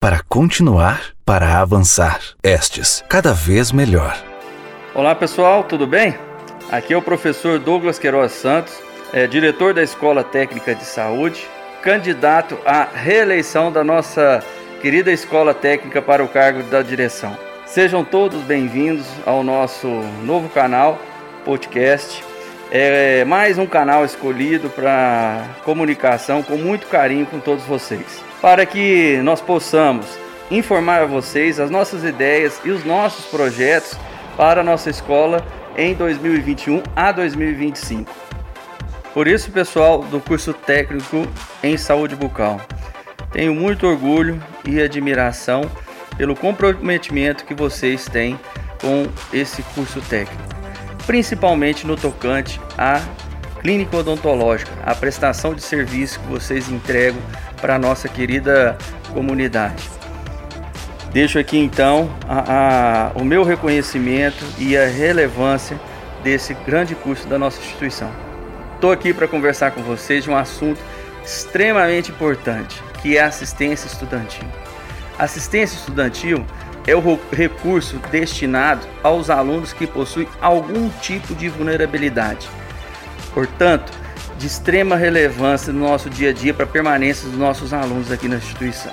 para continuar, para avançar. Estes, cada vez melhor. Olá pessoal, tudo bem? Aqui é o professor Douglas Queiroz Santos, é, diretor da Escola Técnica de Saúde, candidato à reeleição da nossa querida Escola Técnica para o cargo da direção. Sejam todos bem-vindos ao nosso novo canal, podcast. É mais um canal escolhido para comunicação com muito carinho com todos vocês para que nós possamos informar a vocês as nossas ideias e os nossos projetos para a nossa escola em 2021 a 2025. Por isso, pessoal do curso técnico em saúde bucal, tenho muito orgulho e admiração pelo comprometimento que vocês têm com esse curso técnico, principalmente no tocante à clínica odontológica, a prestação de serviço que vocês entregam para a nossa querida comunidade. Deixo aqui então a, a, o meu reconhecimento e a relevância desse grande curso da nossa instituição. Estou aqui para conversar com vocês de um assunto extremamente importante, que é a assistência estudantil. Assistência estudantil é o recurso destinado aos alunos que possuem algum tipo de vulnerabilidade. Portanto, de extrema relevância no nosso dia a dia para a permanência dos nossos alunos aqui na instituição.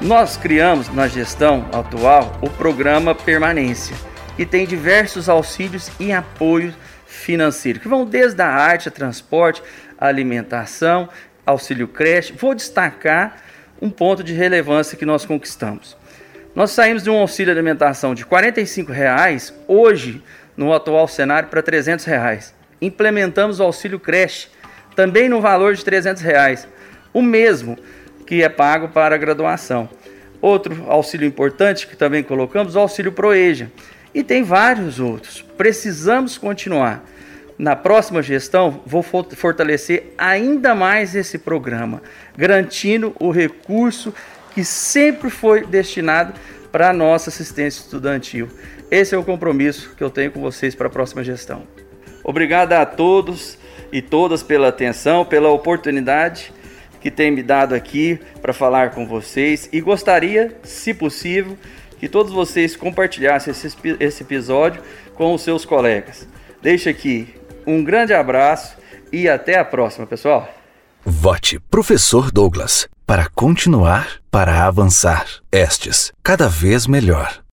Nós criamos na gestão atual o programa Permanência, que tem diversos auxílios e apoios financeiros, que vão desde a arte, a transporte, a alimentação, auxílio creche. Vou destacar um ponto de relevância que nós conquistamos. Nós saímos de um auxílio alimentação de 45 reais, hoje, no atual cenário, para R$ 300. Reais implementamos o auxílio creche, também no valor de 300 reais, o mesmo que é pago para a graduação. Outro auxílio importante que também colocamos, o auxílio Proeja. E tem vários outros. Precisamos continuar. Na próxima gestão, vou fortalecer ainda mais esse programa, garantindo o recurso que sempre foi destinado para a nossa assistência estudantil. Esse é o compromisso que eu tenho com vocês para a próxima gestão. Obrigado a todos e todas pela atenção, pela oportunidade que tem me dado aqui para falar com vocês e gostaria, se possível, que todos vocês compartilhassem esse, esse episódio com os seus colegas. Deixo aqui um grande abraço e até a próxima, pessoal. Vote Professor Douglas para continuar, para avançar. Estes, cada vez melhor.